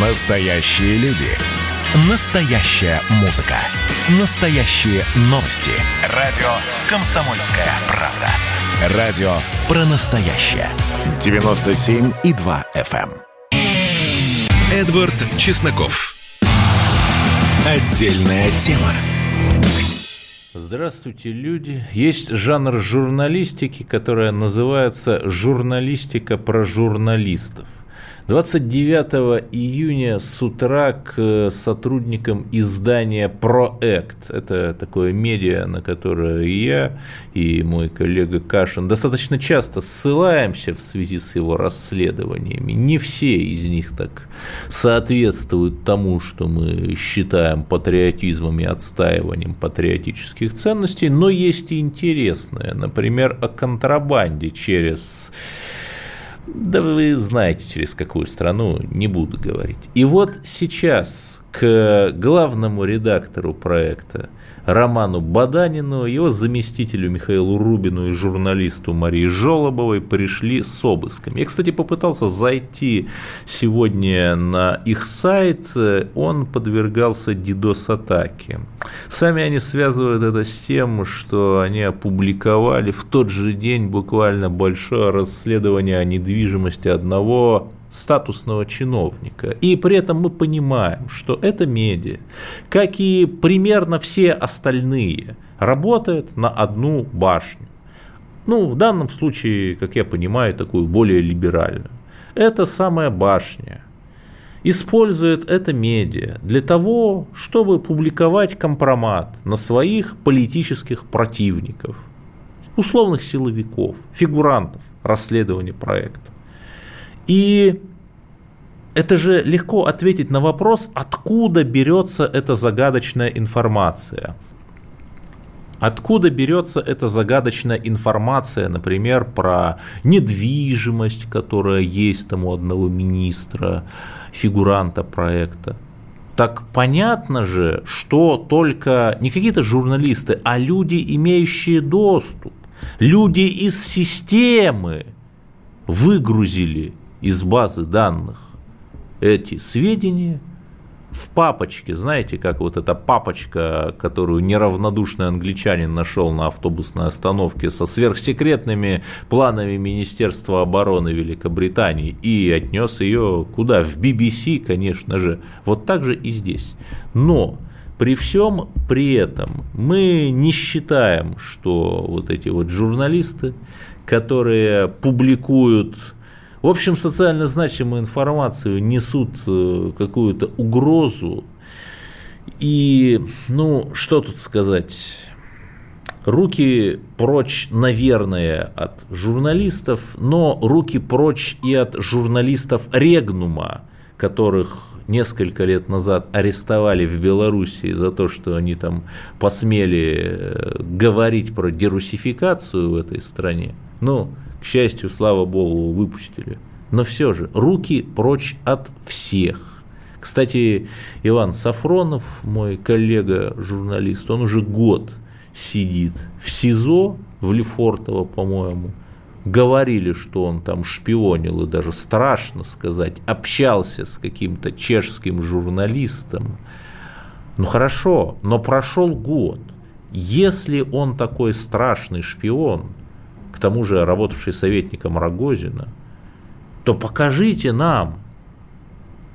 Настоящие люди. Настоящая музыка. Настоящие новости. Радио «Комсомольская правда». Радио про настоящее. 97,2 FM. эм. Эдвард Чесноков. Отдельная тема. Здравствуйте, люди. Есть жанр журналистики, которая называется журналистика про журналистов. 29 июня с утра к сотрудникам издания «Проект». Это такое медиа, на которое я, и мой коллега Кашин достаточно часто ссылаемся в связи с его расследованиями. Не все из них так соответствуют тому, что мы считаем патриотизмом и отстаиванием патриотических ценностей, но есть и интересное. Например, о контрабанде через да вы знаете, через какую страну, не буду говорить. И вот сейчас к главному редактору проекта Роману Баданину, его заместителю Михаилу Рубину и журналисту Марии Жолобовой пришли с обысками. Я, кстати, попытался зайти сегодня на их сайт, он подвергался DDoS-атаке. Сами они связывают это с тем, что они опубликовали в тот же день буквально большое расследование о недвижимости одного статусного чиновника. И при этом мы понимаем, что это медиа, как и примерно все остальные, работает на одну башню. Ну, в данном случае, как я понимаю, такую более либеральную. Это самая башня использует это медиа для того, чтобы публиковать компромат на своих политических противников, условных силовиков, фигурантов расследования проекта. И это же легко ответить на вопрос, откуда берется эта загадочная информация. Откуда берется эта загадочная информация, например, про недвижимость, которая есть там у одного министра, фигуранта проекта? Так понятно же, что только не какие-то журналисты, а люди, имеющие доступ, люди из системы выгрузили из базы данных эти сведения в папочке, знаете, как вот эта папочка, которую неравнодушный англичанин нашел на автобусной остановке со сверхсекретными планами Министерства обороны Великобритании и отнес ее куда? В BBC, конечно же. Вот так же и здесь. Но при всем при этом мы не считаем, что вот эти вот журналисты, которые публикуют в общем, социально значимую информацию несут э, какую-то угрозу. И, ну, что тут сказать? Руки прочь, наверное, от журналистов, но руки прочь и от журналистов Регнума, которых несколько лет назад арестовали в Белоруссии за то, что они там посмели э, говорить про дерусификацию в этой стране. Ну, к счастью, слава богу, выпустили. Но все же, руки прочь от всех. Кстати, Иван Сафронов, мой коллега-журналист, он уже год сидит в СИЗО, в Лефортово, по-моему. Говорили, что он там шпионил, и даже страшно сказать, общался с каким-то чешским журналистом. Ну хорошо, но прошел год. Если он такой страшный шпион, к тому же работавший советником Рогозина, то покажите нам,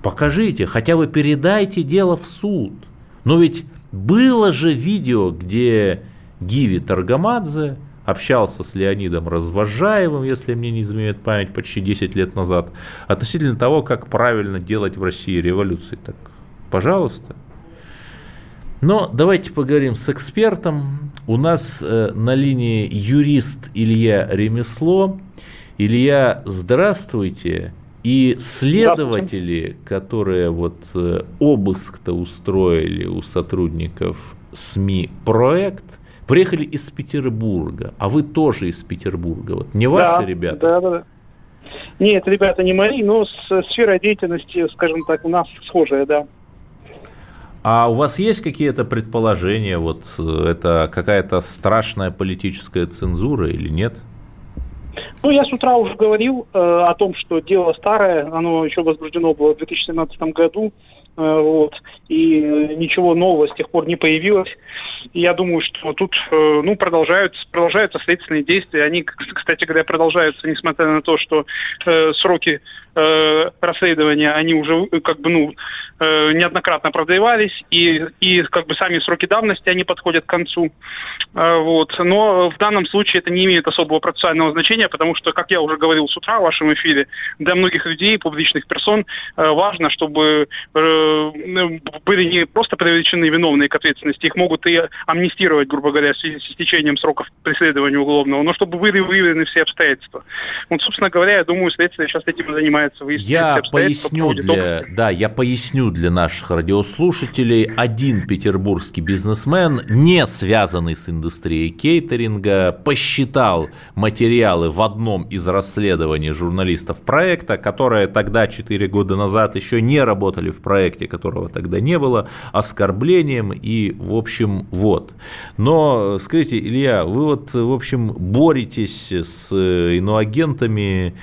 покажите, хотя бы передайте дело в суд. Но ведь было же видео, где Гиви Таргамадзе общался с Леонидом Развожаевым, если мне не изменяет память, почти 10 лет назад, относительно того, как правильно делать в России революции. Так, пожалуйста. Но давайте поговорим с экспертом. У нас э, на линии юрист Илья Ремесло. Илья, здравствуйте. И следователи, которые вот э, обыск-то устроили у сотрудников СМИ проект, приехали из Петербурга, а вы тоже из Петербурга. Вот не ваши да, ребята? Да, да, да. Нет, ребята не мои, но сфера деятельности, скажем так, у нас схожая, да. А у вас есть какие-то предположения, вот э, это какая-то страшная политическая цензура или нет? Ну, я с утра уже говорил э, о том, что дело старое, оно еще возбуждено было в 2017 году. Э, вот, и ничего нового с тех пор не появилось. Я думаю, что тут э, ну, продолжаются, продолжаются следственные действия. Они, кстати говоря, продолжаются, несмотря на то, что э, сроки э, расследования, они уже э, как бы, ну, э, неоднократно продлевались, и, и как бы сами сроки давности, они подходят к концу. Э, вот. Но в данном случае это не имеет особого процессуального значения, потому что, как я уже говорил с утра в вашем эфире, для многих людей, публичных персон, э, важно, чтобы э, были не просто привлечены виновные к ответственности, их могут и амнистировать, грубо говоря, с, с течением сроков преследования уголовного, но чтобы были выявлены все обстоятельства. Вот, собственно говоря, я думаю, следствие сейчас этим занимается занимается Я поясню для, да, я поясню для наших радиослушателей. Один петербургский бизнесмен, не связанный с индустрией кейтеринга, посчитал материалы в одном из расследований журналистов проекта, которые тогда, 4 года назад, еще не работали в проекте, которого тогда не было, оскорблением и, в общем, вот. Но, скажите, Илья, вы вот, в общем, боретесь с иноагентами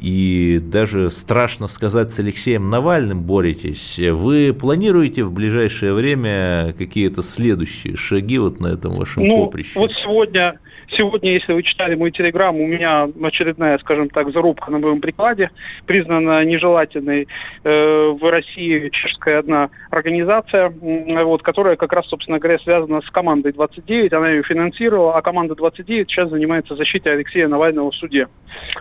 и даже страшно сказать, с Алексеем Навальным боретесь. Вы планируете в ближайшее время какие-то следующие шаги вот на этом вашем ну, поприще? Вот сегодня Сегодня, если вы читали мой телеграм, у меня очередная, скажем так, зарубка на моем прикладе, признана нежелательной э, в России чешская одна организация, вот, которая как раз, собственно говоря, связана с командой 29, она ее финансировала, а команда 29 сейчас занимается защитой Алексея Навального в суде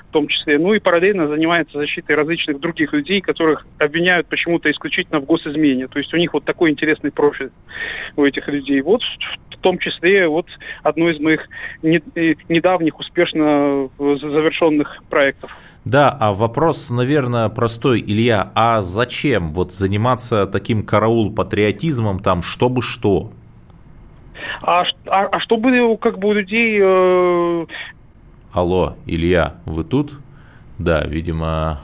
в том числе. Ну и параллельно занимается защитой различных других людей, которых обвиняют почему-то исключительно в госизмене. То есть у них вот такой интересный профиль у этих людей. Вот том числе вот одно из моих недавних успешно завершенных проектов. Да, а вопрос, наверное, простой, Илья, а зачем вот заниматься таким караул-патриотизмом там, чтобы что? А, а, а чтобы как бы у людей... Э... Алло, Илья, вы тут? Да, видимо,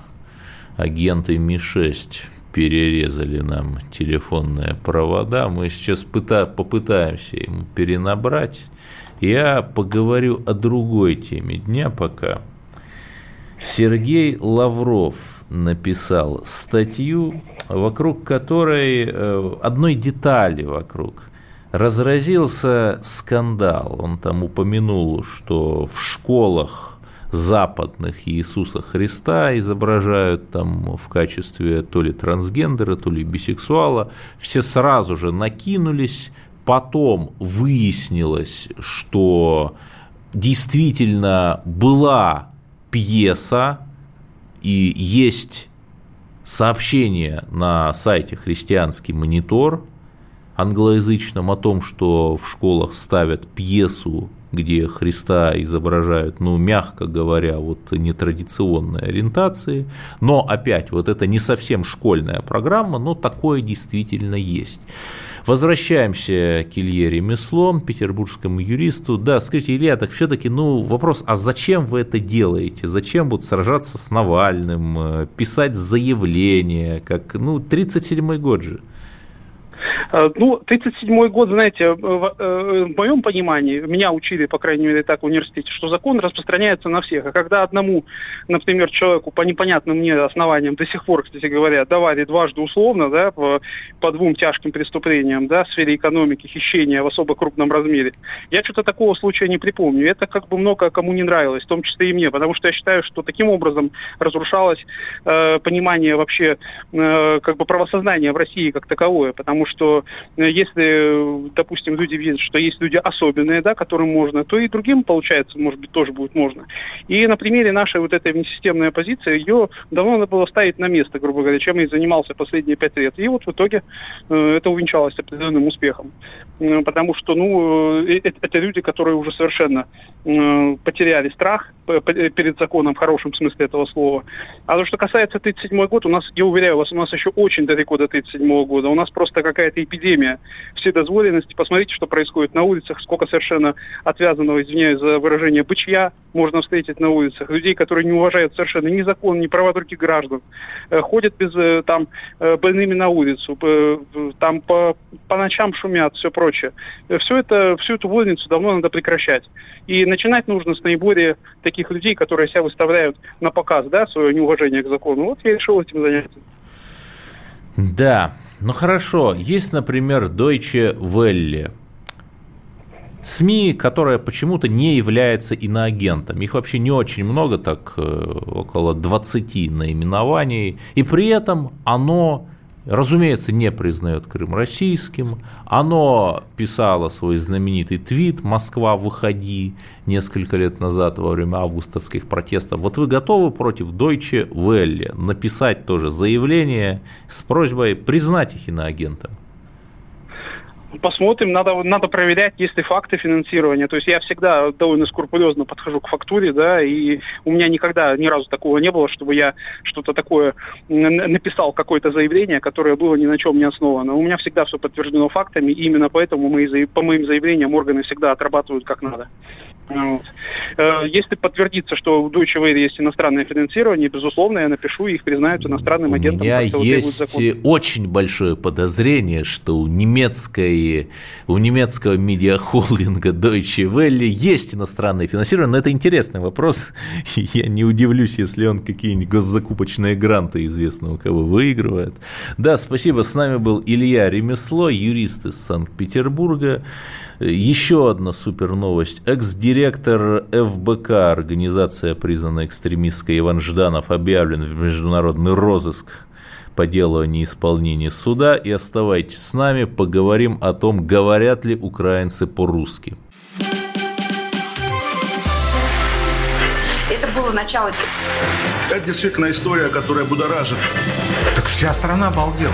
агенты Ми-6 перерезали нам телефонные провода. Мы сейчас пыта, попытаемся ему перенабрать. Я поговорю о другой теме дня пока. Сергей Лавров написал статью, вокруг которой, э, одной детали вокруг, разразился скандал. Он там упомянул, что в школах западных Иисуса Христа изображают там в качестве то ли трансгендера, то ли бисексуала, все сразу же накинулись, потом выяснилось, что действительно была пьеса и есть сообщение на сайте «Христианский монитор», англоязычном о том, что в школах ставят пьесу где Христа изображают, ну, мягко говоря, вот нетрадиционной ориентации, но опять, вот это не совсем школьная программа, но такое действительно есть. Возвращаемся к Илье Ремеслом, петербургскому юристу. Да, скажите, Илья, так все-таки, ну, вопрос, а зачем вы это делаете? Зачем вот сражаться с Навальным, э, писать заявления, как, ну, 37-й год же? Э, ну, 37-й год, знаете, э, э, в моем понимании, меня учили, по крайней мере, так в университете, что закон распространяется на всех. А когда одному, например, человеку по непонятным мне основаниям до сих пор, кстати говоря, давали дважды условно, да, по, по двум тяжким преступлениям, да, в сфере экономики, хищения в особо крупном размере, я что-то такого случая не припомню. Это как бы много кому не нравилось, в том числе и мне, потому что я считаю, что таким образом разрушалось э, понимание вообще э, как бы правосознания в России как таковое, потому что Э, если, допустим, люди видят, что есть люди особенные, да, которым можно, то и другим, получается, может быть, тоже будет можно. И на примере нашей вот этой внесистемной оппозиции, ее давно надо было ставить на место, грубо говоря, чем я и занимался последние пять лет. И вот в итоге э, это увенчалось определенным успехом. Э, потому что, ну, э, э это люди, которые уже совершенно э, потеряли страх перед законом в хорошем смысле этого слова. А то, что касается 37 год, у нас, я уверяю вас, у нас еще очень далеко до 37 года. У нас просто какая-то эпидемия вседозволенности. Посмотрите, что происходит на улицах, сколько совершенно отвязанного, извиняюсь за выражение, бычья можно встретить на улицах, людей, которые не уважают совершенно ни закон, ни права других граждан, э, ходят без, э, там, э, больными на улицу, там по, по ночам шумят, все прочее. Все это, всю эту вольницу давно надо прекращать. И начинать нужно с наиболее таких людей, которые себя выставляют на показ, да, свое неуважение к закону. Вот я решил этим заняться. Да, ну хорошо, есть, например, Deutsche Welle, СМИ, которая почему-то не является иноагентом. Их вообще не очень много, так э, около 20 наименований. И при этом оно разумеется, не признает Крым российским. Оно писало свой знаменитый твит «Москва, выходи» несколько лет назад во время августовских протестов. Вот вы готовы против Deutsche Welle написать тоже заявление с просьбой признать их иноагентом? Посмотрим, надо, надо проверять, есть ли факты финансирования. То есть я всегда довольно скрупулезно подхожу к фактуре, да, и у меня никогда ни разу такого не было, чтобы я что-то такое написал, какое-то заявление, которое было ни на чем не основано. У меня всегда все подтверждено фактами, и именно поэтому мы, по моим заявлениям органы всегда отрабатывают как надо. Э, если подтвердится, что в Deutsche Welle есть иностранное финансирование, безусловно, я напишу, их признают иностранным агентом. У меня есть очень большое подозрение, что у немецкой, у немецкого медиахолдинга Deutsche Welle есть иностранное финансирование, но это интересный вопрос. Я не удивлюсь, если он какие-нибудь госзакупочные гранты известно у кого выигрывает. Да, спасибо. С нами был Илья Ремесло, юрист из Санкт-Петербурга. Еще одна супер новость. Экс-директор ФБК, организация, признанная экстремистской Иван Жданов, объявлен в международный розыск по делу о неисполнении суда. И оставайтесь с нами, поговорим о том, говорят ли украинцы по-русски. Это было начало. Это действительно история, которая будоражит. Так вся страна обалдела.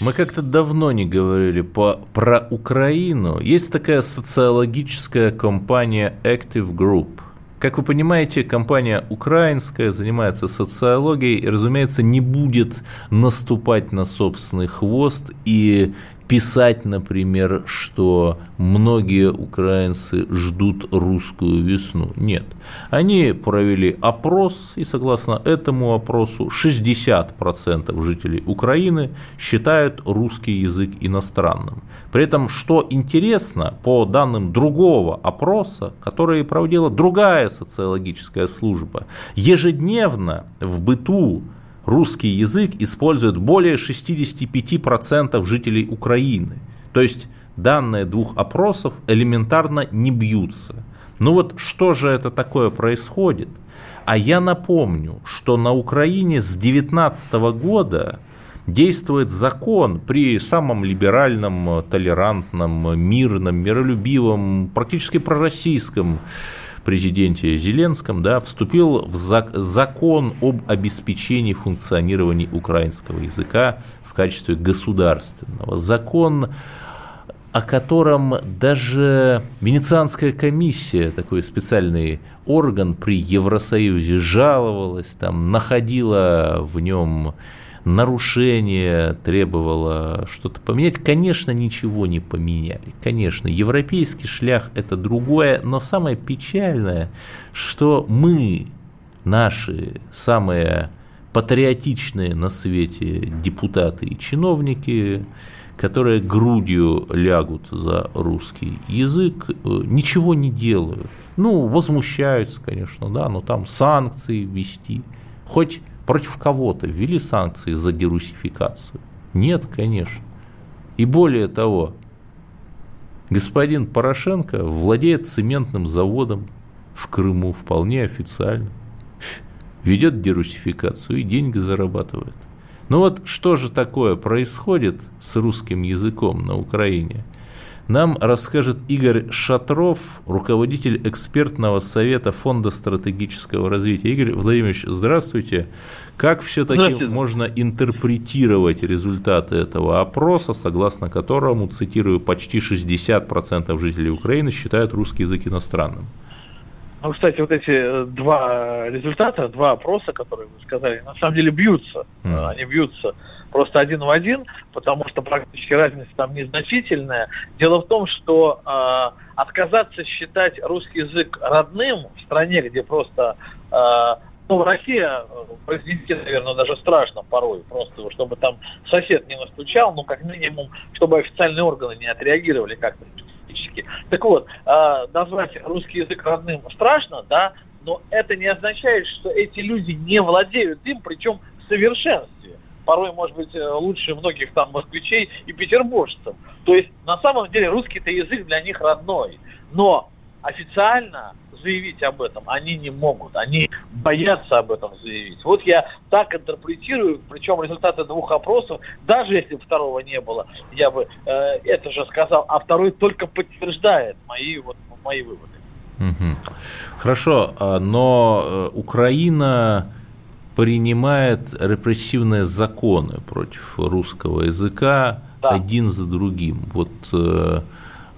Мы как-то давно не говорили по, про Украину. Есть такая социологическая компания Active Group. Как вы понимаете, компания украинская занимается социологией и, разумеется, не будет наступать на собственный хвост и писать, например, что многие украинцы ждут русскую весну. Нет. Они провели опрос, и согласно этому опросу 60% жителей Украины считают русский язык иностранным. При этом, что интересно, по данным другого опроса, который проводила другая социологическая служба, ежедневно в быту русский язык использует более 65% жителей Украины. То есть данные двух опросов элементарно не бьются. Ну вот что же это такое происходит? А я напомню, что на Украине с 2019 года действует закон при самом либеральном, толерантном, мирном, миролюбивом, практически пророссийском президенте Зеленском, да, вступил в закон об обеспечении функционирования украинского языка в качестве государственного. Закон о котором даже Венецианская комиссия, такой специальный орган при Евросоюзе, жаловалась, там, находила в нем нарушение, требовало что-то поменять. Конечно, ничего не поменяли. Конечно, европейский шлях – это другое, но самое печальное, что мы, наши самые патриотичные на свете депутаты и чиновники, которые грудью лягут за русский язык, э, ничего не делают. Ну, возмущаются, конечно, да, но там санкции ввести. Хоть против кого-то ввели санкции за дерусификацию? Нет, конечно. И более того, господин Порошенко владеет цементным заводом в Крыму вполне официально, ведет дерусификацию и деньги зарабатывает. Ну вот что же такое происходит с русским языком на Украине? Нам расскажет Игорь Шатров, руководитель экспертного совета Фонда стратегического развития. Игорь Владимирович, здравствуйте. Как все-таки можно интерпретировать результаты этого опроса, согласно которому, цитирую, почти 60% жителей Украины считают русский язык иностранным? Ну, кстати, вот эти э, два результата, два опроса, которые вы сказали, на самом деле бьются. Mm. Они бьются просто один в один, потому что практически разница там незначительная. Дело в том, что э, отказаться считать русский язык родным в стране, где просто э, ну, России произнести, наверное, даже страшно порой, просто чтобы там сосед не настучал, ну, как минимум, чтобы официальные органы не отреагировали как-то специфически. Так вот, э, назвать русский язык родным страшно, да, но это не означает, что эти люди не владеют им, причем в совершенстве порой, может быть, э, лучше многих там москвичей и петербуржцев. То есть, на самом деле, русский-то язык для них родной. Но официально заявить об этом они не могут. Они боятся об этом заявить. Вот я так интерпретирую, причем результаты двух опросов, даже если второго не было, я бы э, это же сказал, а второй только подтверждает мои, вот, мои выводы. Хорошо, а, но э, Украина принимает репрессивные законы против русского языка да. один за другим. Вот э,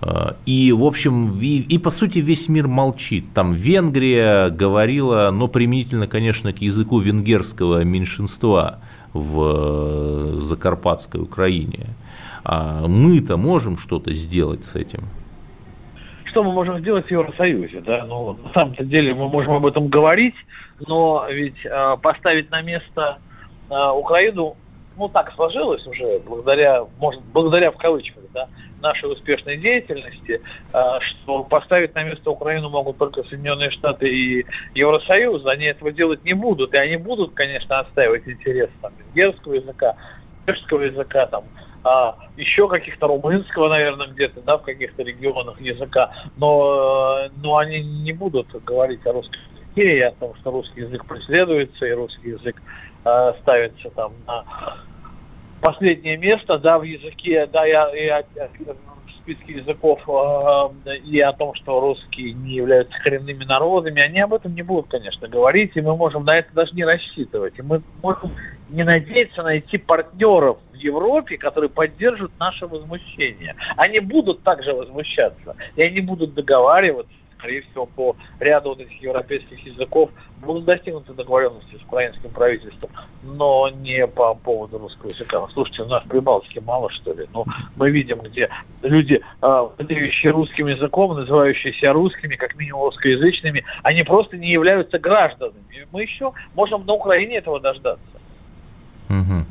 э, и, в общем, и, и по сути весь мир молчит. Там Венгрия говорила, но применительно, конечно, к языку венгерского меньшинства в э, Закарпатской Украине. А мы-то можем что-то сделать с этим? Что мы можем сделать в Евросоюзе? Да? Ну, на самом деле мы можем об этом говорить, но ведь э, поставить на место э, Украину, ну так сложилось уже, благодаря, может, благодаря в кавычках, да, нашей успешной деятельности, э, что поставить на место Украину могут только Соединенные Штаты и Евросоюз, они этого делать не будут, и они будут, конечно, отстаивать интересы там, венгерского языка, чешского языка, там, а, еще каких-то румынского, наверное, где-то, да, в каких-то регионах языка, но, но они не будут говорить о русском языке и о том, что русский язык преследуется, и русский язык э, ставится там на последнее место, да, в языке, да, и, и, и в списке языков, э, и о том, что русские не являются коренными народами, они об этом не будут, конечно, говорить, и мы можем на это даже не рассчитывать. И мы можем не надеяться найти партнеров Европе, которые поддержат наше возмущение. Они будут также возмущаться, и они будут договариваться, скорее всего, по ряду вот этих европейских языков будут достигнуты договоренности с украинским правительством, но не по поводу русского языка. Ну, слушайте, у нас в Прибалтике мало, что ли? Ну, мы видим, где люди, а, владеющие русским языком, называющие себя русскими, как минимум русскоязычными, они просто не являются гражданами. Мы еще можем на Украине этого дождаться. Угу.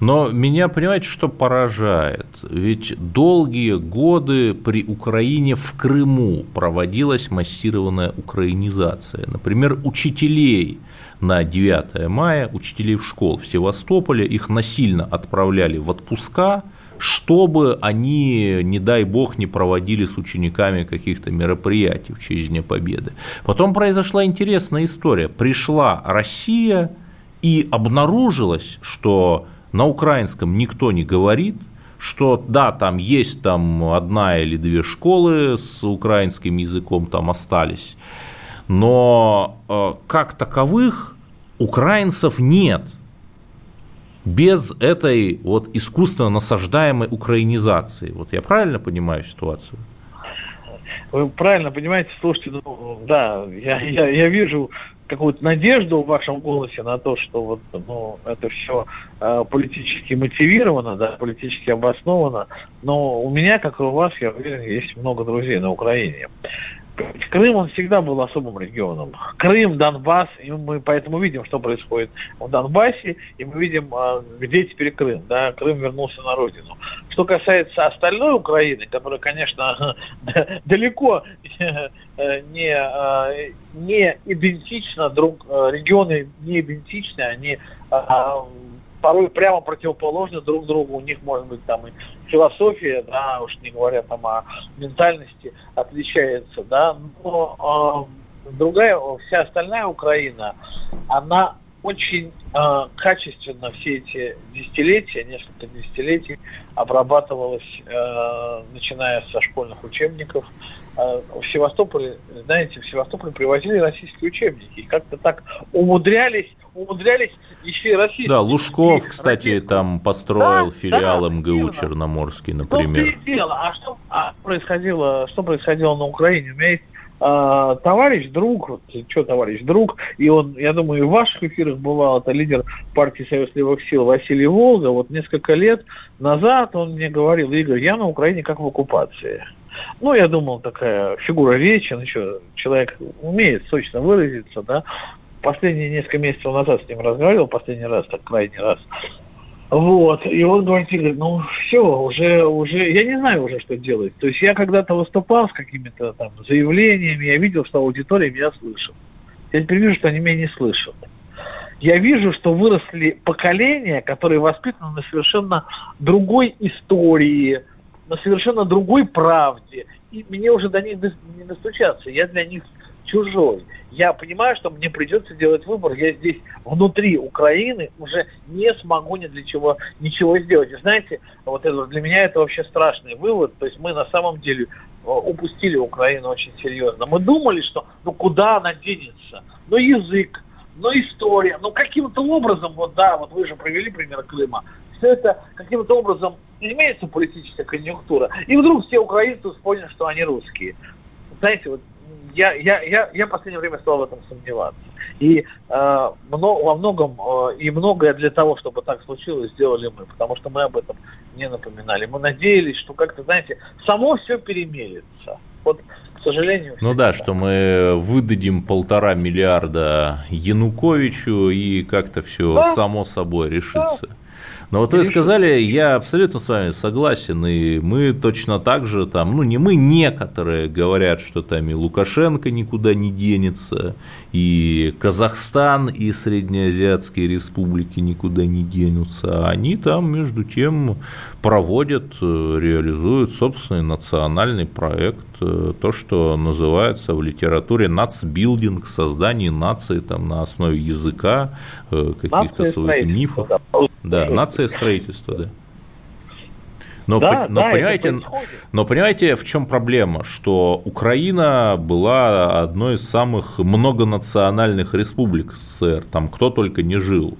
Но меня, понимаете, что поражает? Ведь долгие годы при Украине в Крыму проводилась массированная украинизация. Например, учителей на 9 мая, учителей в школ в Севастополе, их насильно отправляли в отпуска, чтобы они, не дай бог, не проводили с учениками каких-то мероприятий в честь Дня Победы. Потом произошла интересная история. Пришла Россия, и обнаружилось, что на украинском никто не говорит, что да, там есть там одна или две школы с украинским языком там остались, но э, как таковых украинцев нет без этой вот искусственно насаждаемой украинизации. Вот я правильно понимаю ситуацию? Вы правильно понимаете, слушайте, ну, да, я, я, я вижу какую-то надежду в вашем голосе на то, что вот, ну, это все э, политически мотивировано, да, политически обосновано. Но у меня, как и у вас, я уверен, есть много друзей на Украине. Крым, он всегда был особым регионом. Крым, Донбасс, и мы поэтому видим, что происходит в Донбассе, и мы видим, а, где теперь Крым. Да? Крым вернулся на родину. Что касается остальной Украины, которая, конечно, далеко не, а, не идентична друг, регионы не идентичны, они а, порой прямо противоположны друг другу. У них может быть там и философия, да, уж не говоря там о ментальности, отличается, да. Но э, другая, вся остальная Украина, она очень э, качественно все эти десятилетия, несколько десятилетий обрабатывалось, э, начиная со школьных учебников. Э, в Севастополе, знаете, в Севастополе привозили российские учебники. И как-то так умудрялись, умудрялись еще и российские. Да, Лужков, кстати, там построил да, филиал да, МГУ верно. Черноморский, например. Что дело? А что а происходило, что происходило на Украине? У меня есть а, товарищ, друг, вот, что товарищ, друг, и он, я думаю, и в ваших эфирах бывал, это лидер партии Союз Левых Сил Василий Волга, вот несколько лет назад он мне говорил, Игорь, я на Украине как в оккупации. Ну, я думал, такая фигура речи, ну что, человек умеет сочно выразиться, да. Последние несколько месяцев назад с ним разговаривал, последний раз, так крайний раз. Вот. И он говорит, Игорь, ну все, уже, уже, я не знаю уже, что делать. То есть я когда-то выступал с какими-то там заявлениями, я видел, что аудитория меня слышит. Я теперь вижу, что они меня не слышат. Я вижу, что выросли поколения, которые воспитаны на совершенно другой истории, на совершенно другой правде. И мне уже до них не достучаться. Я для них чужой. Я понимаю, что мне придется делать выбор. Я здесь внутри Украины уже не смогу ни для чего ничего сделать. И знаете, вот это для меня это вообще страшный вывод. То есть мы на самом деле э, упустили Украину очень серьезно. Мы думали, что ну куда она денется? Ну язык, ну история, ну каким-то образом, вот да, вот вы же провели пример Крыма, все это каким-то образом имеется политическая конъюнктура. И вдруг все украинцы вспомнят, что они русские. Знаете, вот я, я, я, я в последнее время стал в этом сомневаться. И э, много, во многом э, и многое для того, чтобы так случилось, сделали мы, потому что мы об этом не напоминали. Мы надеялись, что как-то, знаете, само все перемелится. Вот, к сожалению. Ну да, что мы выдадим полтора миллиарда Януковичу и как-то все да? само собой решится. Да. Но вот вы сказали, я абсолютно с вами согласен, и мы точно так же там, ну не мы, некоторые говорят, что там и Лукашенко никуда не денется, и Казахстан, и Среднеазиатские республики никуда не денутся, а они там между тем проводят, э, реализуют собственный национальный проект, то, что называется в литературе нацбилдинг, создание нации там на основе языка, э, каких-то своих мифов. Да, нация строительства, да. Но, да, но, да, понимаете, но понимаете, в чем проблема? Что Украина была одной из самых многонациональных республик СССР, там кто только не жил.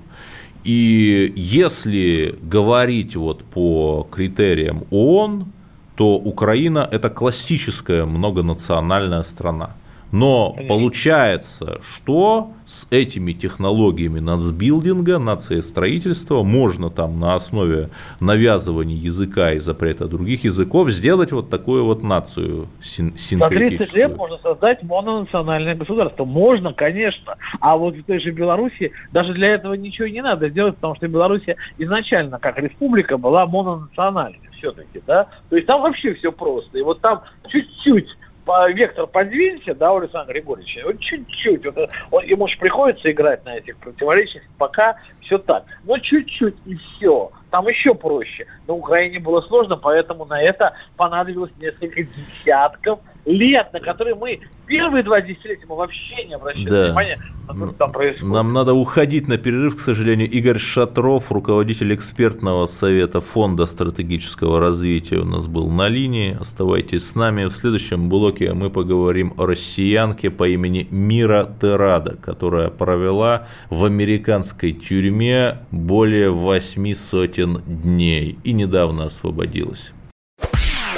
И если говорить вот по критериям ООН, то Украина это классическая многонациональная страна. Но Конечно. получается, что с этими технологиями нацбилдинга, нациестроительства можно там на основе навязывания языка и запрета других языков сделать вот такую вот нацию син- синкретическую. За 30 лет можно создать мононациональное государство. Можно, конечно. А вот в той же Беларуси даже для этого ничего не надо делать, потому что Беларусь изначально как республика была мононациональной все-таки, да. То есть там вообще все просто. И вот там чуть-чуть вектор подвинься, да, у Александра Григорьевича, вот чуть-чуть, вот, он, ему же приходится играть на этих противоречиях, пока все так, но чуть-чуть и все, там еще проще. На Украине было сложно, поэтому на это понадобилось несколько десятков лет, на которые мы первые два десятилетия мы вообще не обращали да. внимания на то, что там происходит. Нам надо уходить на перерыв, к сожалению. Игорь Шатров, руководитель экспертного совета Фонда стратегического развития у нас был на линии. Оставайтесь с нами. В следующем блоке мы поговорим о россиянке по имени Мира Терада, которая провела в американской тюрьме более восьми сотен дней и недавно освободилась.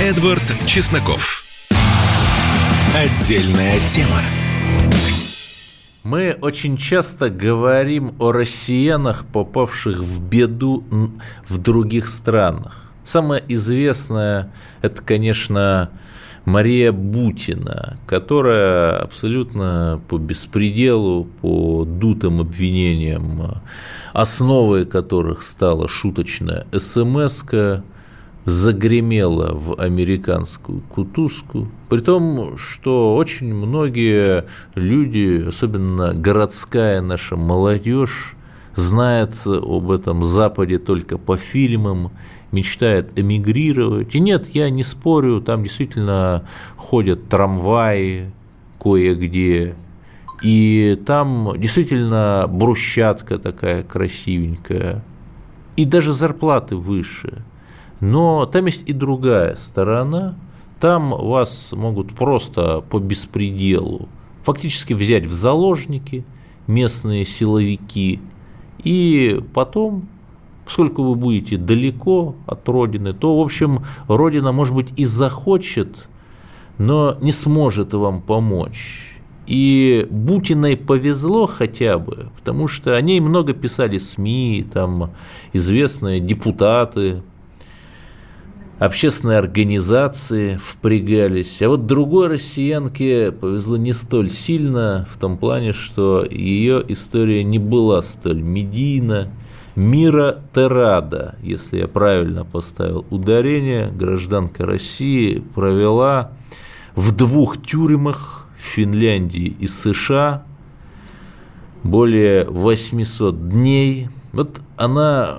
Эдвард Чесноков. Отдельная тема. Мы очень часто говорим о россиянах, попавших в беду в других странах. Самое известное – это, конечно, Мария Бутина, которая абсолютно по беспределу, по дутым обвинениям, основой которых стала шуточная смс загремела в американскую кутузку, при том, что очень многие люди, особенно городская наша молодежь, знает об этом Западе только по фильмам, мечтает эмигрировать. И нет, я не спорю, там действительно ходят трамваи кое-где, и там действительно брусчатка такая красивенькая, и даже зарплаты выше. Но там есть и другая сторона, там вас могут просто по беспределу фактически взять в заложники местные силовики – и потом, поскольку вы будете далеко от Родины, то, в общем, Родина, может быть, и захочет, но не сможет вам помочь. И Бутиной повезло хотя бы, потому что о ней много писали СМИ, там известные депутаты, общественные организации впрягались. А вот другой россиянке повезло не столь сильно, в том плане, что ее история не была столь медийна. Мира Терада, если я правильно поставил ударение, гражданка России провела в двух тюрьмах в Финляндии и США более 800 дней – вот она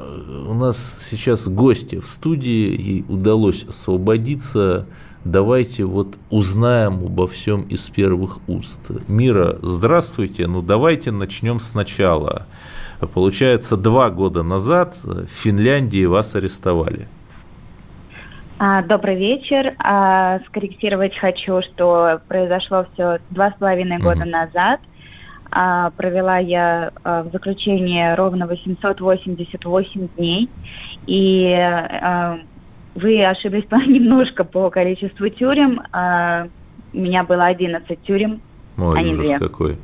у нас сейчас гости в студии, ей удалось освободиться. Давайте вот узнаем обо всем из первых уст. Мира, здравствуйте. Ну давайте начнем сначала. Получается, два года назад в Финляндии вас арестовали. А, добрый вечер. А, скорректировать хочу, что произошло все два с половиной года назад. А, провела я а, в заключении ровно 888 дней. И а, вы ошиблись немножко по количеству тюрем. У меня было 11 тюрем, Ой, а не ужас 2. какой.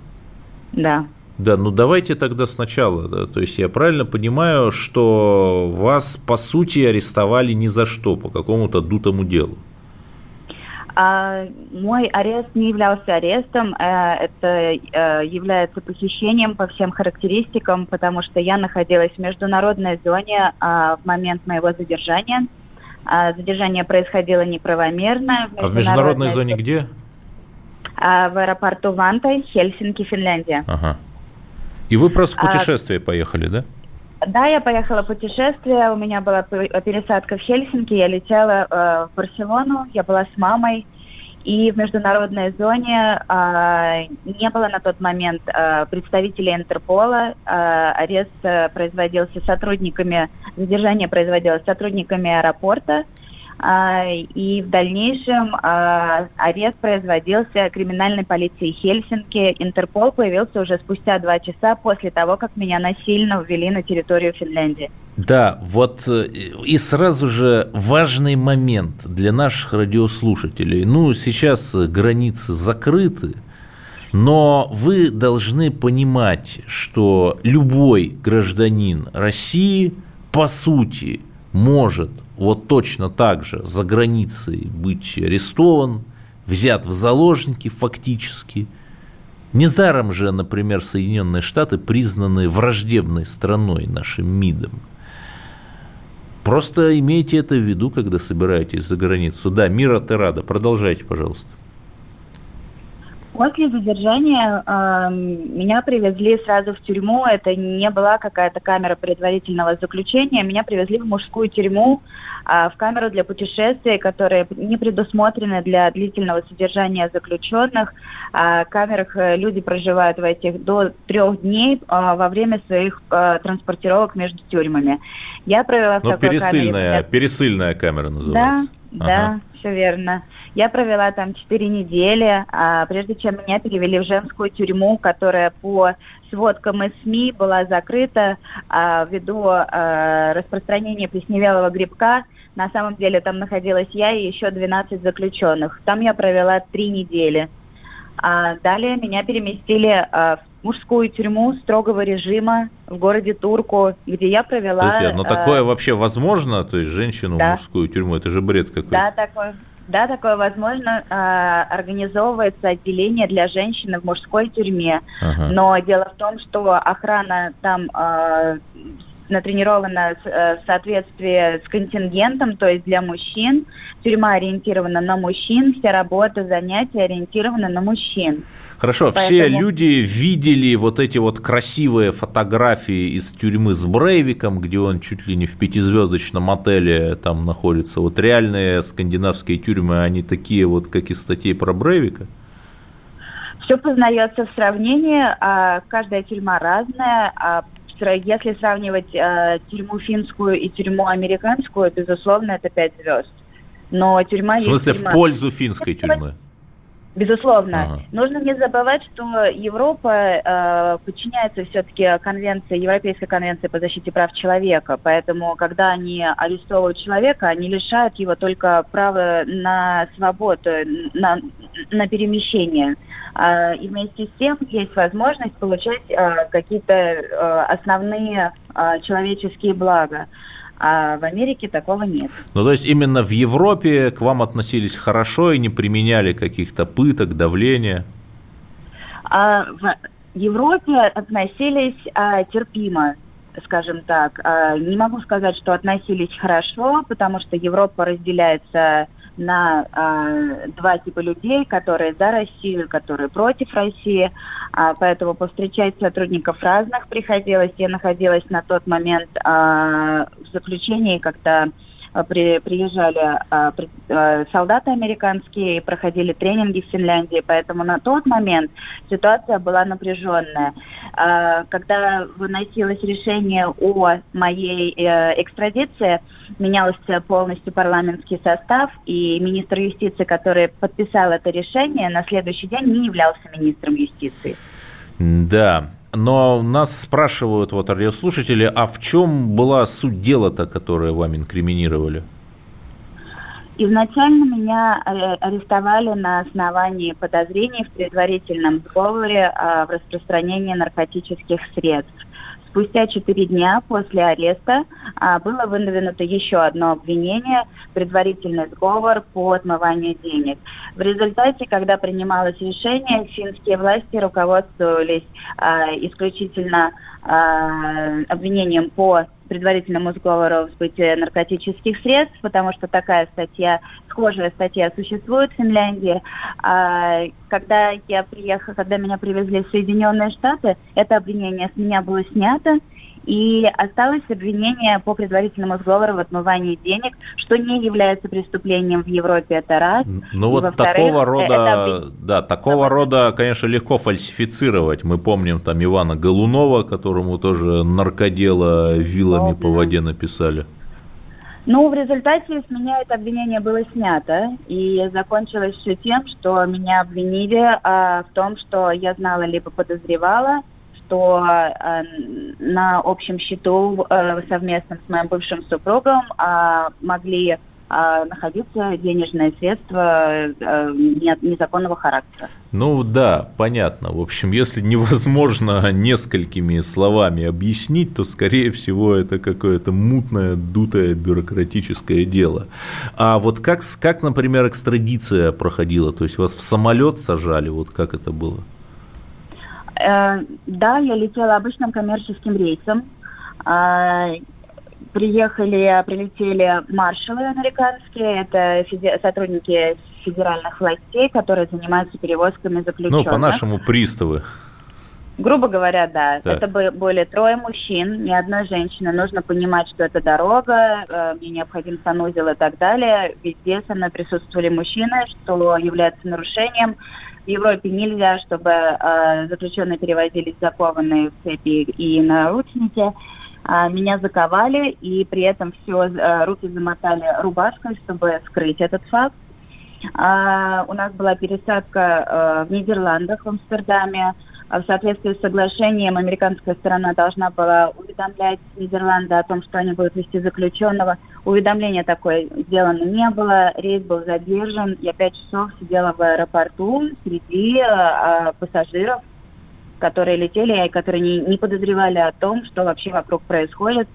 Да. Да, ну давайте тогда сначала. Да. То есть я правильно понимаю, что вас по сути арестовали ни за что, по какому-то дутому делу? А, мой арест не являлся арестом, э, это э, является похищением по всем характеристикам, потому что я находилась в международной зоне а, в момент моего задержания. А, задержание происходило неправомерно. В а в международной зоне где? В аэропорту Вантай, Хельсинки, Финляндия. Ага. И вы просто в путешествие а, поехали, да? Да, я поехала в путешествие, у меня была пересадка в Хельсинки, я летела э, в Барселону, я была с мамой, и в международной зоне э, не было на тот момент э, представителей Интерпола, э, арест э, производился сотрудниками, задержание производилось сотрудниками аэропорта, и в дальнейшем а, арест производился криминальной полицией Хельсинки. Интерпол появился уже спустя два часа после того, как меня насильно ввели на территорию Финляндии. Да, вот э, и сразу же важный момент для наших радиослушателей. Ну, сейчас границы закрыты, но вы должны понимать, что любой гражданин России, по сути, может вот точно так же за границей быть арестован, взят в заложники фактически. Недаром же, например, Соединенные Штаты признаны враждебной страной нашим МИДом. Просто имейте это в виду, когда собираетесь за границу. Да, мира ты рада. Продолжайте, пожалуйста. После задержания э, меня привезли сразу в тюрьму. Это не была какая-то камера предварительного заключения. Меня привезли в мужскую тюрьму, э, в камеру для путешествий, которые не предусмотрены для длительного содержания заключенных. Э, в камерах э, люди проживают в этих до трех дней э, во время своих э, транспортировок между тюрьмами. Я провела в Но ну, такой пересыльная, камере. Пересыльная камера называется. Да, ага. да, все верно. Я провела там 4 недели, а, прежде чем меня перевели в женскую тюрьму, которая по сводкам из СМИ была закрыта а, ввиду а, распространения плесневелого грибка. На самом деле там находилась я и еще 12 заключенных. Там я провела 3 недели. А далее меня переместили а, в мужскую тюрьму строгого режима в городе Турку, где я провела... Подожди, но такое вообще возможно? То есть женщину да. в мужскую тюрьму? Это же бред какой-то. Да, такое, да, такое возможно. Организовывается отделение для женщин в мужской тюрьме. Ага. Но дело в том, что охрана там натренирована э, в соответствии с контингентом, то есть для мужчин. Тюрьма ориентирована на мужчин, вся работа, занятия ориентированы на мужчин. Хорошо, Поэтому... все люди видели вот эти вот красивые фотографии из тюрьмы с Брейвиком, где он чуть ли не в пятизвездочном отеле там находится. Вот реальные скандинавские тюрьмы, они такие вот, как из статей про Брейвика? Все познается в сравнении, а каждая тюрьма разная, а если сравнивать э, тюрьму финскую и тюрьму американскую, безусловно, это пять звезд. Но тюрьма В смысле, тюрьма. в пользу финской тюрьмы? Безусловно. Ага. Нужно не забывать, что Европа э, подчиняется все-таки конвенции, Европейской конвенции по защите прав человека. Поэтому, когда они арестовывают человека, они лишают его только права на свободу, на, на перемещение. Э, и вместе с тем есть возможность получать э, какие-то э, основные человеческие блага а в Америке такого нет. Ну, то есть именно в Европе к вам относились хорошо и не применяли каких-то пыток, давления? А в Европе относились а, терпимо, скажем так. А, не могу сказать, что относились хорошо, потому что Европа разделяется на э, два типа людей, которые за Россию, которые против России. А, поэтому повстречать сотрудников разных приходилось. Я находилась на тот момент э, в заключении, когда при, приезжали э, при, э, солдаты американские и проходили тренинги в Финляндии, поэтому на тот момент ситуация была напряженная. Э, когда выносилось решение о моей э, экстрадиции, менялся полностью парламентский состав, и министр юстиции, который подписал это решение, на следующий день не являлся министром юстиции. Да, но нас спрашивают вот радиослушатели, а в чем была суть дела-то, которое вам инкриминировали? Изначально меня э, арестовали на основании подозрений в предварительном сговоре в распространении наркотических средств. Спустя четыре дня после ареста а, было выдвинуто еще одно обвинение – предварительный сговор по отмыванию денег. В результате, когда принималось решение, финские власти руководствовались а, исключительно а, обвинением по предварительному сговору сбытии наркотических средств, потому что такая статья, схожая статья существует в Финляндии. А, когда я приехала, когда меня привезли в Соединенные Штаты, это обвинение с меня было снято, и осталось обвинение по предварительному сговору в отмывании денег, что не является преступлением в Европе, это раз. Ну и вот такого рода, это... да, такого рода, конечно, легко фальсифицировать. Мы помним там Ивана Голунова, которому тоже наркодела вилами О, по воде написали. Ну, в результате с меня это обвинение было снято, и закончилось все тем, что меня обвинили а, в том, что я знала либо подозревала, что э, на общем счету э, совместно с моим бывшим супругом э, могли э, находиться денежные средства э, незаконного характера. Ну да, понятно. В общем, если невозможно несколькими словами объяснить, то, скорее всего, это какое-то мутное, дутое бюрократическое дело. А вот как, как, например, экстрадиция проходила? То есть вас в самолет сажали? Вот как это было? Э, да, я летела обычным коммерческим рейсом. Э, приехали, прилетели маршалы американские, это феди- сотрудники федеральных властей, которые занимаются перевозками заключенных. Ну, по-нашему, приставы. Грубо говоря, да. Так. Это более трое мужчин, ни одной женщины. Нужно понимать, что это дорога, э, мне необходим санузел и так далее. Везде со мной присутствовали мужчины, что является нарушением. В Европе нельзя, чтобы э, заключенные перевозились закованные в цепи и наручники. Э, меня заковали, и при этом все э, руки замотали рубашкой, чтобы скрыть этот факт. Э, у нас была пересадка э, в Нидерландах, в Амстердаме. В соответствии с соглашением американская сторона должна была уведомлять Нидерланды о том, что они будут вести заключенного. Уведомления такое сделано не было, рейс был задержан. Я пять часов сидела в аэропорту среди э, пассажиров, которые летели, и которые не, не подозревали о том, что вообще вокруг происходит,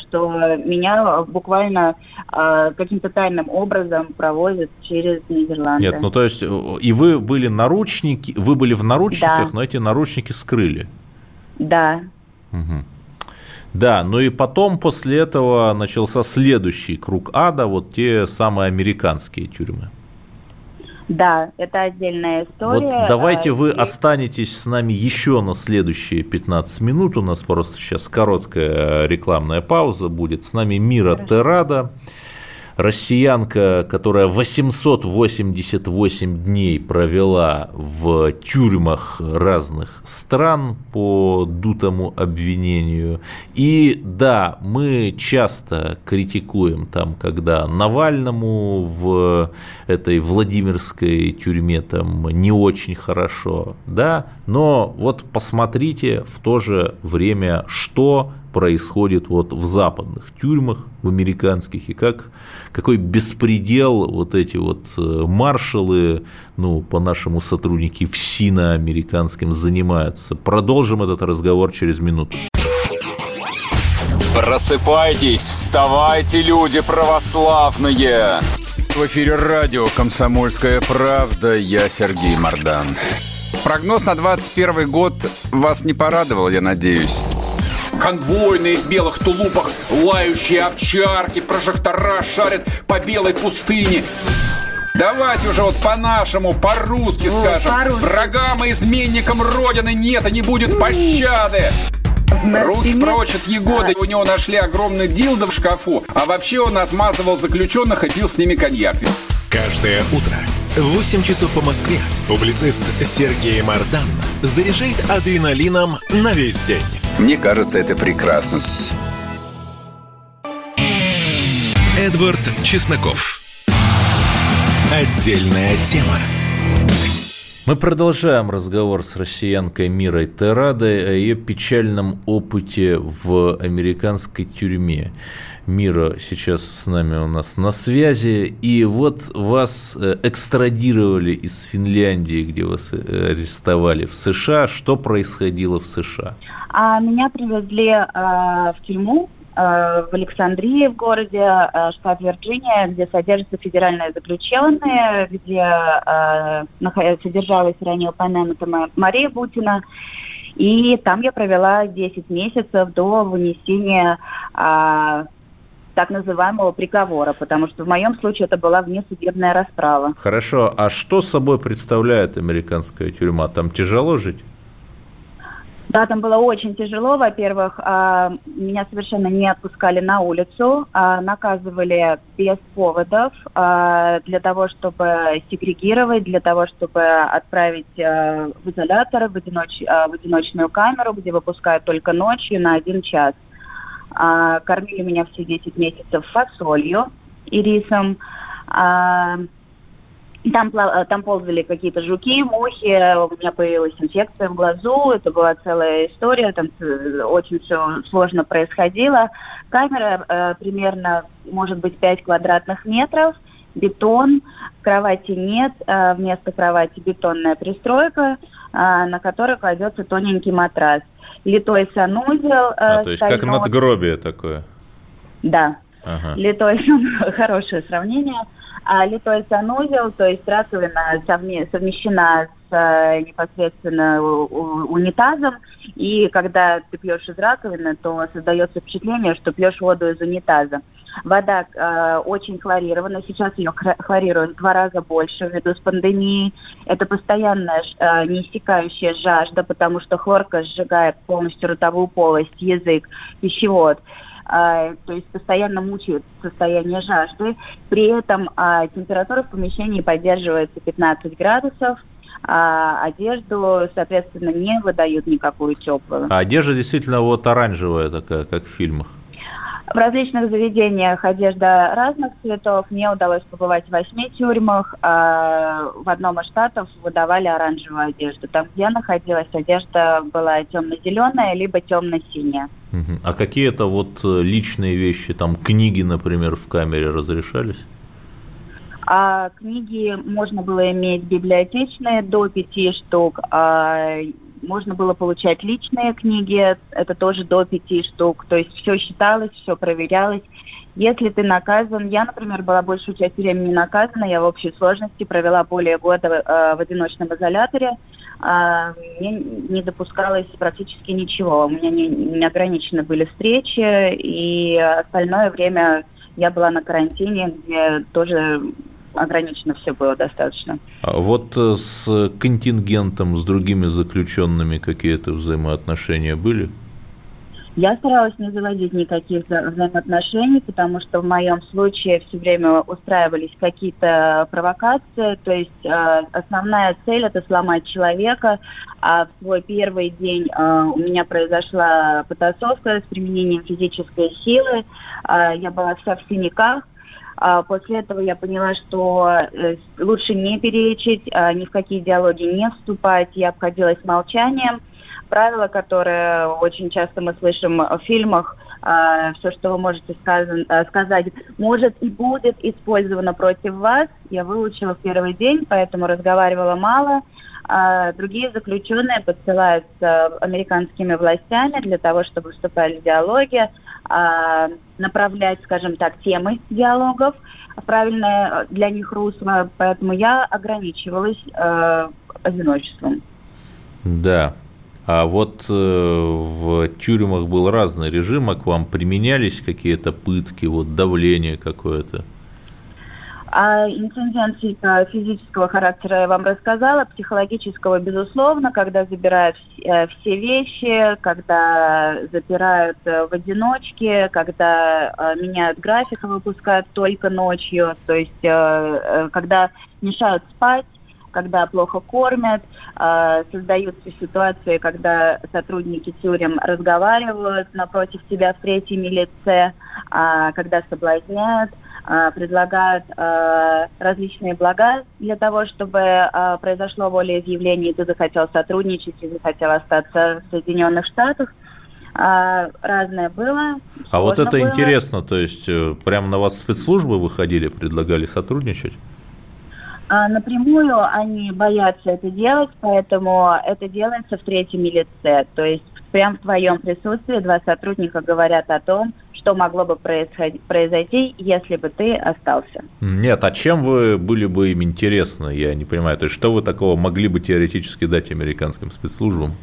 что меня буквально э, каким-то тайным образом провозят через Нидерланды. Нет, ну то есть и вы были наручники, вы были в наручниках, да. но эти наручники скрыли. Да. Угу. Да, ну и потом после этого начался следующий круг ада, вот те самые американские тюрьмы. Да, это отдельная история. Вот давайте вы останетесь с нами еще на следующие 15 минут. У нас просто сейчас короткая рекламная пауза будет. С нами Мира Хорошо. Терада россиянка, которая 888 дней провела в тюрьмах разных стран по дутому обвинению. И да, мы часто критикуем там, когда Навальному в этой Владимирской тюрьме там не очень хорошо, да, но вот посмотрите в то же время, что происходит вот в западных тюрьмах, в американских, и как, какой беспредел вот эти вот э, маршалы, ну, по нашему сотрудники в сино-американским занимаются. Продолжим этот разговор через минуту. Просыпайтесь, вставайте, люди православные! В эфире радио «Комсомольская правда». Я Сергей Мордан. Прогноз на 21 год вас не порадовал, я надеюсь. Конвойные в белых тулупах, лающие овчарки, прожектора шарят по белой пустыне. Давайте уже вот по-нашему, по-русски О, скажем. По Врагам и изменникам Родины нет и не будет пощады. Руки прочь от Егоды. У него нашли огромный дилдо в шкафу. А вообще он отмазывал заключенных и пил с ними коньяк. Каждое утро 8 часов по Москве публицист Сергей Мардан заряжает адреналином на весь день. Мне кажется, это прекрасно. Эдвард Чесноков. Отдельная тема. Мы продолжаем разговор с россиянкой Мирой Терадой о ее печальном опыте в американской тюрьме. Мира сейчас с нами у нас на связи. И вот вас э, экстрадировали из Финляндии, где вас э, арестовали в США. Что происходило в США? А меня привезли э, в тюрьму в Александрии, в городе, штат Вирджиния, где содержатся федеральные заключенные, где э, содержалась ранее упомянутая Мария Бутина. И там я провела 10 месяцев до вынесения э, так называемого приговора, потому что в моем случае это была внесудебная расправа. Хорошо, а что собой представляет американская тюрьма? Там тяжело жить? Да, там было очень тяжело. Во-первых, а, меня совершенно не отпускали на улицу, а, наказывали без поводов а, для того, чтобы сегрегировать, для того, чтобы отправить в изолятор, в, одиноч... в одиночную камеру, где выпускают только ночью на один час. Кормили меня все 10 месяцев фасолью и рисом. Там, э, там ползали какие-то жуки, мухи, у меня появилась инфекция в глазу, это была целая история, там э, очень все сложно происходило. Камера э, примерно, может быть, 5 квадратных метров, бетон, кровати нет, э, вместо кровати бетонная пристройка, э, на которой кладется тоненький матрас. Литой санузел. Э, а, то есть как надгробие такое? Да. Ага. Литой санузел, хорошее сравнение. А литой санузел, то есть раковина совмещена с э, непосредственно унитазом, и когда ты пьешь из раковины, то создается впечатление, что пьешь воду из унитаза. Вода э, очень хлорирована, сейчас ее хлорируют в два раза больше ввиду с пандемией. Это постоянная э, неиссякающая жажда, потому что хлорка сжигает полностью ротовую полость, язык, пищевод. А, то есть постоянно мучают состояние жажды. При этом а, температура в помещении поддерживается 15 градусов, а одежду, соответственно, не выдают никакую теплую. А одежда действительно вот оранжевая такая, как в фильмах. В различных заведениях одежда разных цветов. Мне удалось побывать в восьми тюрьмах. А в одном из штатов выдавали оранжевую одежду. Там, где я находилась, одежда была темно-зеленая, либо темно-синяя. А какие-то вот э, личные вещи, там книги, например, в камере разрешались? А книги можно было иметь библиотечные до пяти штук. А можно было получать личные книги, это тоже до пяти штук. То есть все считалось, все проверялось. Если ты наказан, я, например, была большую часть времени наказана, я в общей сложности провела более года э, в одиночном изоляторе, э, мне не допускалось практически ничего. У меня не, не ограничены были встречи, и остальное время я была на карантине, где тоже ограничено все было достаточно. А вот э, с контингентом, с другими заключенными какие-то взаимоотношения были? Я старалась не заводить никаких взаимоотношений, потому что в моем случае все время устраивались какие-то провокации. То есть э, основная цель это сломать человека. А в свой первый день э, у меня произошла потасовка с применением физической силы. Э, я была вся в синяках. А после этого я поняла, что э, лучше не перечить, а ни в какие диалоги не вступать. Я обходилась молчанием. Правило, которое очень часто мы слышим в фильмах, а, все, что вы можете э, сказать, может и будет использовано против вас. Я выучила в первый день, поэтому разговаривала мало. Другие заключенные подсылаются американскими властями для того, чтобы вступали в диалоги, направлять, скажем так, темы диалогов, правильное для них русло, поэтому я ограничивалась э, одиночеством. Да. А вот э, в тюрьмах был разный режим, а к вам применялись какие-то пытки, вот давление какое-то? А инцидент типа физического характера я вам рассказала, психологического, безусловно, когда забирают э, все вещи, когда запирают э, в одиночке, когда э, меняют график и выпускают только ночью, то есть когда мешают спать, когда плохо кормят, создаются ситуации, когда сотрудники тюрем разговаривают напротив себя в третьем лице, а когда соблазняют. А, предлагают а, различные блага для того, чтобы а, произошло волеизъявление, и ты захотел сотрудничать, и захотел остаться в Соединенных Штатах. Разное было. А вот это было. интересно, то есть э, прямо на вас спецслужбы выходили, предлагали сотрудничать? Напрямую они боятся это делать, поэтому это делается в третьем лице. То есть прямо в твоем присутствии два сотрудника говорят о том, что могло бы произойти, если бы ты остался. Нет, а чем вы были бы им интересны, я не понимаю. То есть что вы такого могли бы теоретически дать американским спецслужбам?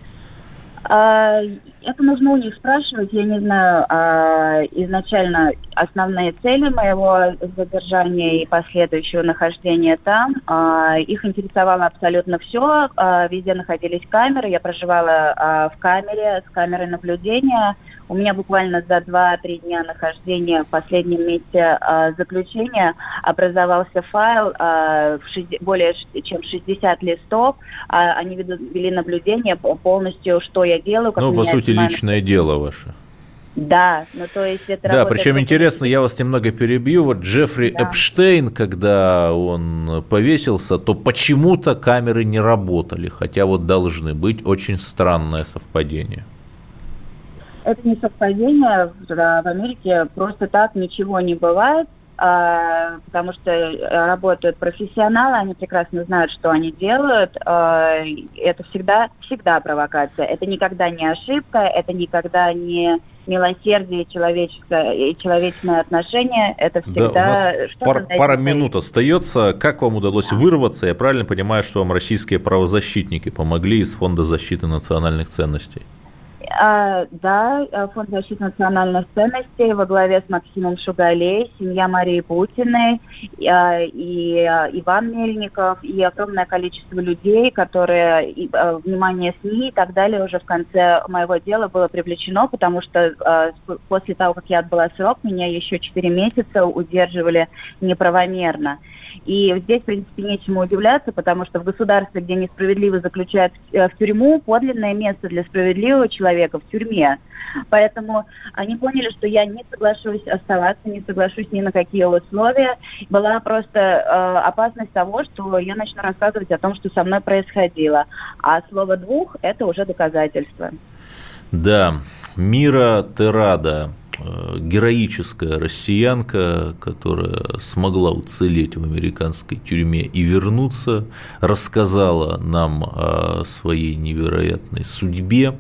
А, это нужно у них спрашивать. Я не знаю а, изначально основные цели моего задержания и последующего нахождения там. А, их интересовало абсолютно все. Везде находились камеры. Я проживала в камере с камерой наблюдения. У меня буквально за 2-3 дня нахождения в последнем месте э, заключения образовался файл э, в более чем 60 листов. Э, они вели наблюдение полностью, что я делаю. Как ну, по сути, личное дело ваше. Да, ну то есть это Да, причем интересно, я вас немного перебью. Вот Джеффри да. Эпштейн, когда он повесился, то почему-то камеры не работали, хотя вот должны быть. Очень странное совпадение это не совпадение. В Америке просто так ничего не бывает, а, потому что э, работают профессионалы, они прекрасно знают, что они делают. А, это всегда, всегда провокация. Это никогда не ошибка, это никогда не милосердие, человеческое, человечное отношение, это всегда... Да, у нас пар, пара минут остается. Как вам удалось вырваться? Я правильно понимаю, что вам российские правозащитники помогли из Фонда защиты национальных ценностей? А, да, э, Фонд защиты национальных ценностей во главе с Максимом Шугалей, семья Марии Путиной а, и а, Иван Мельников, и огромное количество людей, которые, внимание СМИ и так далее уже в конце моего дела было привлечено, потому что после того, как я отбыла срок, меня еще 4 месяца удерживали неправомерно. И здесь, в принципе, нечему удивляться, потому что в государстве, где несправедливо заключают в тюрьму, подлинное место для справедливого человека в тюрьме. Поэтому они поняли, что я не соглашусь оставаться, не соглашусь ни на какие условия. Была просто э, опасность того, что я начну рассказывать о том, что со мной происходило. А слово «двух» — это уже доказательство. Да, Мира Терада э, героическая россиянка, которая смогла уцелеть в американской тюрьме и вернуться, рассказала нам о своей невероятной судьбе.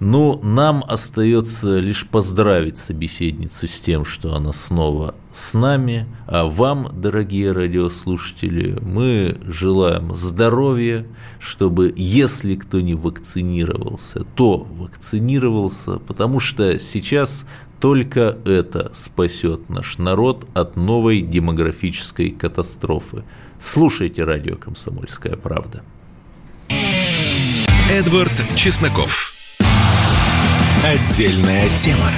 Но нам остается лишь поздравить собеседницу с тем, что она снова с нами. А вам, дорогие радиослушатели, мы желаем здоровья, чтобы, если кто не вакцинировался, то вакцинировался, потому что сейчас только это спасет наш народ от новой демографической катастрофы. Слушайте радио «Комсомольская правда». Эдвард Чесноков. Отдельная тема.